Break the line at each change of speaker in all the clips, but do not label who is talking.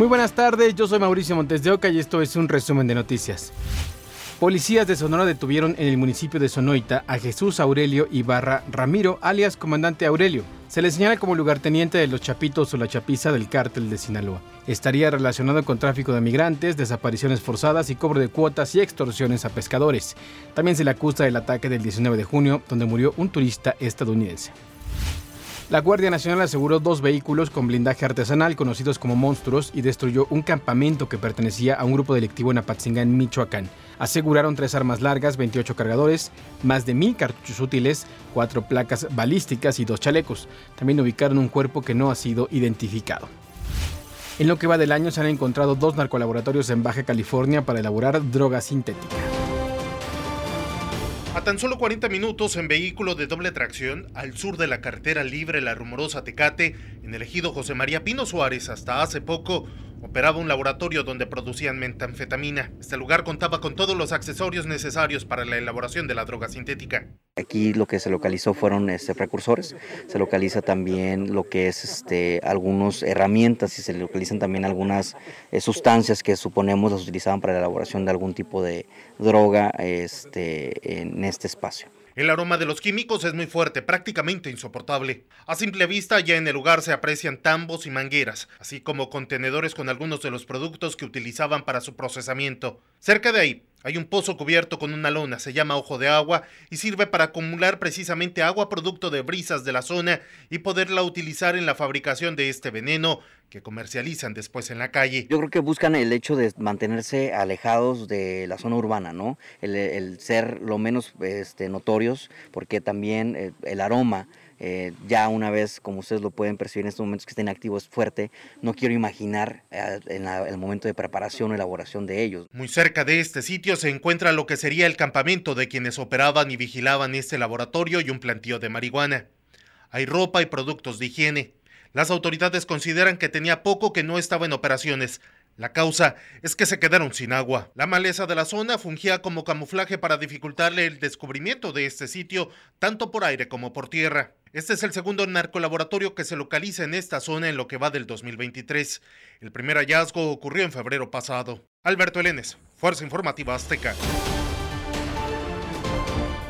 Muy buenas tardes, yo soy Mauricio Montes de Oca y esto es un resumen de noticias. Policías de Sonora detuvieron en el municipio de Sonoita a Jesús Aurelio Ibarra Ramiro, alias Comandante Aurelio. Se le señala como lugarteniente de los Chapitos o la Chapiza del cártel de Sinaloa. Estaría relacionado con tráfico de migrantes, desapariciones forzadas y cobro de cuotas y extorsiones a pescadores. También se le acusa del ataque del 19 de junio, donde murió un turista estadounidense. La Guardia Nacional aseguró dos vehículos con blindaje artesanal conocidos como monstruos y destruyó un campamento que pertenecía a un grupo delictivo en Apatzingán, Michoacán. Aseguraron tres armas largas, 28 cargadores, más de mil cartuchos útiles, cuatro placas balísticas y dos chalecos. También ubicaron un cuerpo que no ha sido identificado. En lo que va del año se han encontrado dos narcolaboratorios en Baja California para elaborar droga sintética.
A tan solo 40 minutos en vehículo de doble tracción, al sur de la carretera libre La Rumorosa Tecate, en el ejido José María Pino Suárez, hasta hace poco, operaba un laboratorio donde producían metanfetamina. Este lugar contaba con todos los accesorios necesarios para la elaboración de la droga sintética.
Aquí lo que se localizó fueron este, precursores, se localiza también lo que es este, algunas herramientas y se localizan también algunas eh, sustancias que suponemos las utilizaban para la elaboración de algún tipo de droga este, en este espacio.
El aroma de los químicos es muy fuerte, prácticamente insoportable. A simple vista, ya en el lugar se aprecian tambos y mangueras, así como contenedores con algunos de los productos que utilizaban para su procesamiento. Cerca de ahí, hay un pozo cubierto con una lona, se llama ojo de agua y sirve para acumular precisamente agua producto de brisas de la zona y poderla utilizar en la fabricación de este veneno que comercializan después en la calle.
Yo creo que buscan el hecho de mantenerse alejados de la zona urbana, ¿no? El, ser lo menos este, notorios, porque también eh, el aroma eh, ya una vez, como ustedes lo pueden percibir en estos momentos que estén activos, es fuerte. No quiero imaginar eh, en el momento de preparación o elaboración de ellos.
Muy cerca de este sitio se encuentra lo que sería el campamento de quienes operaban y vigilaban este laboratorio y un plantío de marihuana. Hay ropa y productos de higiene. Las autoridades consideran que tenía poco que no estaba en operaciones. La causa es que se quedaron sin agua. La maleza de la zona fungía como camuflaje para dificultarle el descubrimiento de este sitio, tanto por aire como por tierra. Este es el segundo narcolaboratorio que se localiza en esta zona en lo que va del 2023. El primer hallazgo ocurrió en febrero pasado. Alberto Elenes, Fuerza Informativa Azteca.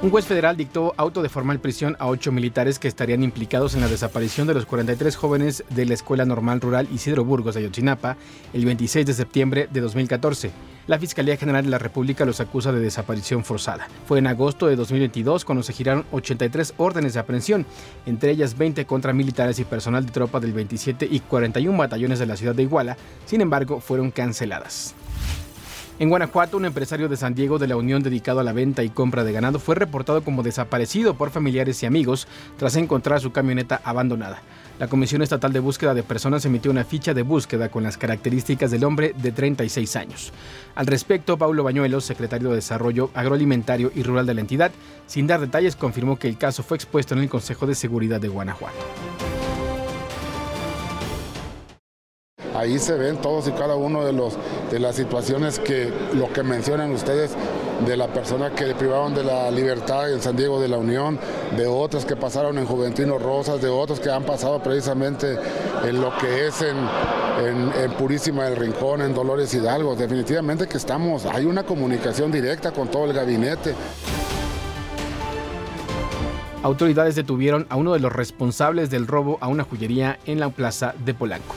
Un juez federal dictó auto de formal prisión a ocho militares que estarían implicados en la desaparición de los 43 jóvenes de la Escuela Normal Rural Isidro Burgos de Ayotzinapa el 26 de septiembre de 2014. La Fiscalía General de la República los acusa de desaparición forzada. Fue en agosto de 2022 cuando se giraron 83 órdenes de aprehensión, entre ellas 20 contra militares y personal de tropa del 27 y 41 batallones de la ciudad de Iguala. Sin embargo, fueron canceladas. En Guanajuato, un empresario de San Diego de la Unión dedicado a la venta y compra de ganado fue reportado como desaparecido por familiares y amigos tras encontrar su camioneta abandonada. La Comisión Estatal de Búsqueda de Personas emitió una ficha de búsqueda con las características del hombre de 36 años. Al respecto, Paulo Bañuelos, secretario de Desarrollo Agroalimentario y Rural de la entidad, sin dar detalles, confirmó que el caso fue expuesto en el Consejo de Seguridad de Guanajuato.
Ahí se ven todos y cada uno de, los, de las situaciones que lo que mencionan ustedes de la persona que privaron de la libertad en San Diego de la Unión, de otras que pasaron en Juventino Rosas, de otros que han pasado precisamente en lo que es en, en, Purísima del Rincón, en Dolores Hidalgo. Definitivamente que estamos, hay una comunicación directa con todo el gabinete.
Autoridades detuvieron a uno de los responsables del robo a una joyería en la plaza de Polanco.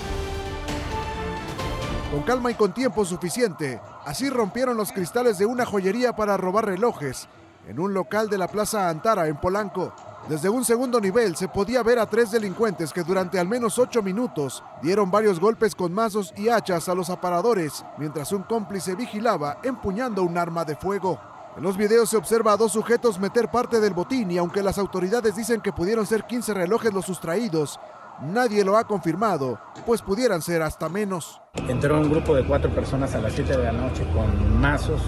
Con calma y con tiempo suficiente, así rompieron los cristales de una joyería para robar relojes en un local de la Plaza Antara en Polanco. Desde un segundo nivel se podía ver a tres delincuentes que durante al menos ocho minutos dieron varios golpes con mazos y hachas a los aparadores, mientras un cómplice vigilaba empuñando un arma de fuego. En los videos se observa a dos sujetos meter parte del botín y aunque las autoridades dicen que pudieron ser 15 relojes los sustraídos, Nadie lo ha confirmado, pues pudieran ser hasta menos.
Entró un grupo de cuatro personas a las 7 de la noche con mazos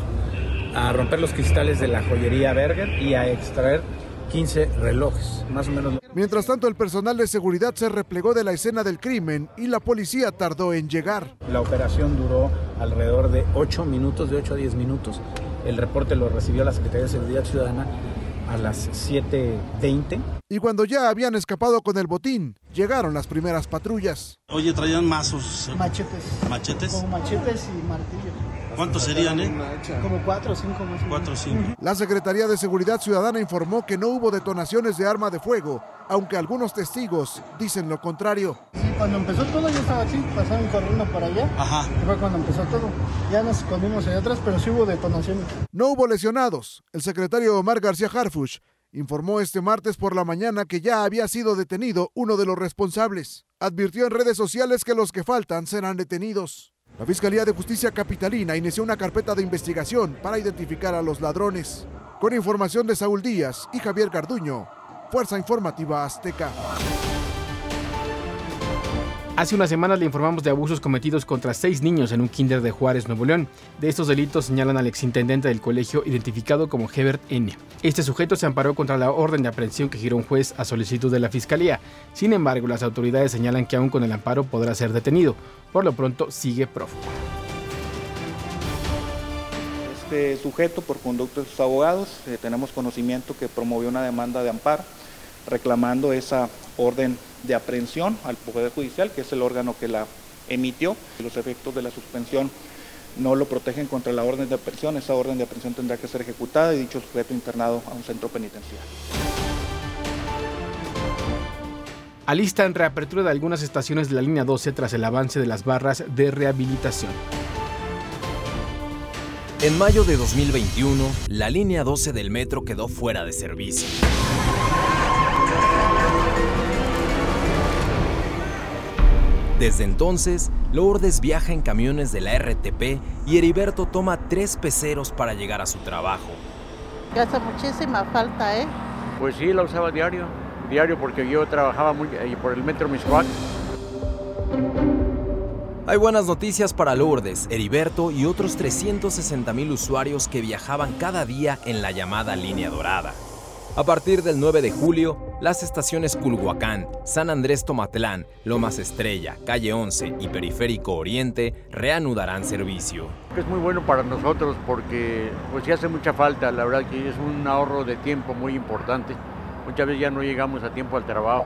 a romper los cristales de la joyería Berger y a extraer 15 relojes, más o menos.
Mientras tanto, el personal de seguridad se replegó de la escena del crimen y la policía tardó en llegar.
La operación duró alrededor de 8 minutos, de 8 a 10 minutos. El reporte lo recibió la Secretaría de Seguridad Ciudadana a las 7.20.
Y cuando ya habían escapado con el botín, llegaron las primeras patrullas.
Oye, traían mazos.
Machetes.
¿Machetes?
Como machetes y martillos.
¿Cuántos serían, eh?
Como cuatro o cinco más.
Cuatro o cinco.
La Secretaría de Seguridad Ciudadana informó que no hubo detonaciones de arma de fuego, aunque algunos testigos dicen lo contrario.
Cuando empezó todo yo estaba así, pasaron corriendo por allá.
Ajá.
Fue cuando empezó todo. Ya nos escondimos allá atrás, pero sí hubo detonaciones.
No hubo lesionados. El secretario Omar García Harfuch informó este martes por la mañana que ya había sido detenido uno de los responsables. Advirtió en redes sociales que los que faltan serán detenidos. La Fiscalía de Justicia Capitalina inició una carpeta de investigación para identificar a los ladrones. Con información de Saúl Díaz y Javier Garduño, Fuerza Informativa Azteca.
Hace unas semanas le informamos de abusos cometidos contra seis niños en un kinder de Juárez, Nuevo León. De estos delitos señalan al exintendente del colegio identificado como Hebert N. Este sujeto se amparó contra la orden de aprehensión que giró un juez a solicitud de la fiscalía. Sin embargo, las autoridades señalan que aún con el amparo podrá ser detenido. Por lo pronto sigue prófugo.
Este sujeto, por conducto de sus abogados, eh, tenemos conocimiento que promovió una demanda de amparo reclamando esa orden de aprehensión al Poder Judicial, que es el órgano que la emitió. Los efectos de la suspensión no lo protegen contra la orden de aprehensión. Esa orden de aprehensión tendrá que ser ejecutada y dicho sujeto internado a un centro penitenciario.
Alistan reapertura de algunas estaciones de la línea 12 tras el avance de las barras de rehabilitación.
En mayo de 2021, la línea 12 del metro quedó fuera de servicio. Desde entonces, Lourdes viaja en camiones de la RTP y Heriberto toma tres peceros para llegar a su trabajo.
Hace muchísima falta, ¿eh?
Pues sí, la usaba diario, diario porque yo trabajaba muy, eh, por el metro Miscuac.
Hay buenas noticias para Lourdes, Heriberto y otros 360 mil usuarios que viajaban cada día en la llamada línea dorada. A partir del 9 de julio, las estaciones Culhuacán, San Andrés Tomatlán, Lomas Estrella, Calle 11 y Periférico Oriente reanudarán servicio.
Es muy bueno para nosotros porque pues sí hace mucha falta, la verdad que es un ahorro de tiempo muy importante. Muchas veces ya no llegamos a tiempo al trabajo.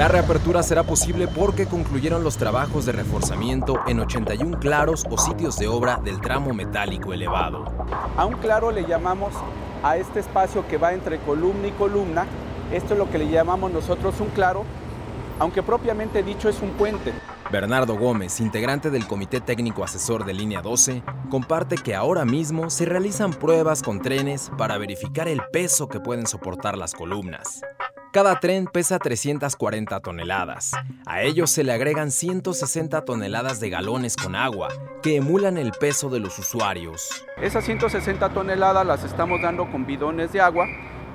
La reapertura será posible porque concluyeron los trabajos de reforzamiento en 81 claros o sitios de obra del tramo metálico elevado.
A un claro le llamamos a este espacio que va entre columna y columna. Esto es lo que le llamamos nosotros un claro, aunque propiamente dicho es un puente.
Bernardo Gómez, integrante del Comité Técnico Asesor de Línea 12, comparte que ahora mismo se realizan pruebas con trenes para verificar el peso que pueden soportar las columnas. Cada tren pesa 340 toneladas. A ellos se le agregan 160 toneladas de galones con agua, que emulan el peso de los usuarios.
Esas 160 toneladas las estamos dando con bidones de agua,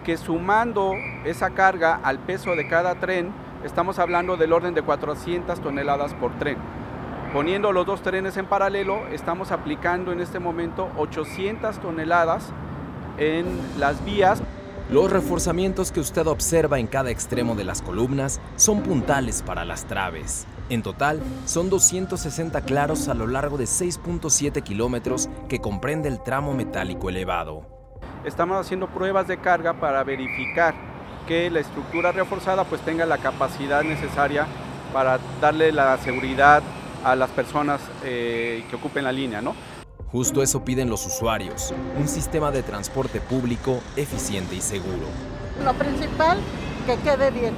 que sumando esa carga al peso de cada tren, estamos hablando del orden de 400 toneladas por tren. Poniendo los dos trenes en paralelo, estamos aplicando en este momento 800 toneladas en las vías.
Los reforzamientos que usted observa en cada extremo de las columnas son puntales para las traves. En total, son 260 claros a lo largo de 6.7 kilómetros que comprende el tramo metálico elevado.
Estamos haciendo pruebas de carga para verificar que la estructura reforzada pues tenga la capacidad necesaria para darle la seguridad a las personas eh, que ocupen la línea, ¿no?
Justo eso piden los usuarios, un sistema de transporte público eficiente y seguro.
Lo principal, que quede bien.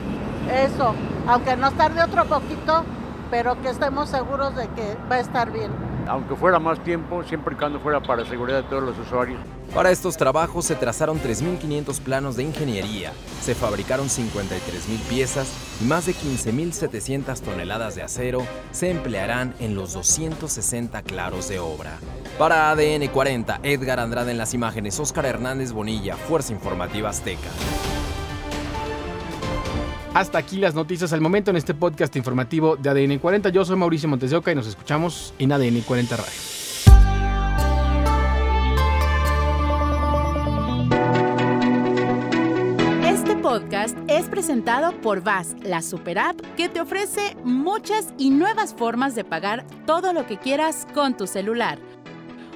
Eso, aunque nos tarde otro poquito, pero que estemos seguros de que va a estar bien.
Aunque fuera más tiempo, siempre y cuando fuera para seguridad de todos los usuarios.
Para estos trabajos se trazaron 3.500 planos de ingeniería, se fabricaron 53.000 piezas y más de 15.700 toneladas de acero se emplearán en los 260 claros de obra. Para ADN 40, Edgar Andrade en las imágenes, Óscar Hernández Bonilla, Fuerza Informativa Azteca.
Hasta aquí las noticias al momento en este podcast informativo de ADN 40. Yo soy Mauricio Montes de Oca y nos escuchamos en ADN 40 Radio.
Este podcast es presentado por VAS, la super app que te ofrece muchas y nuevas formas de pagar todo lo que quieras con tu celular.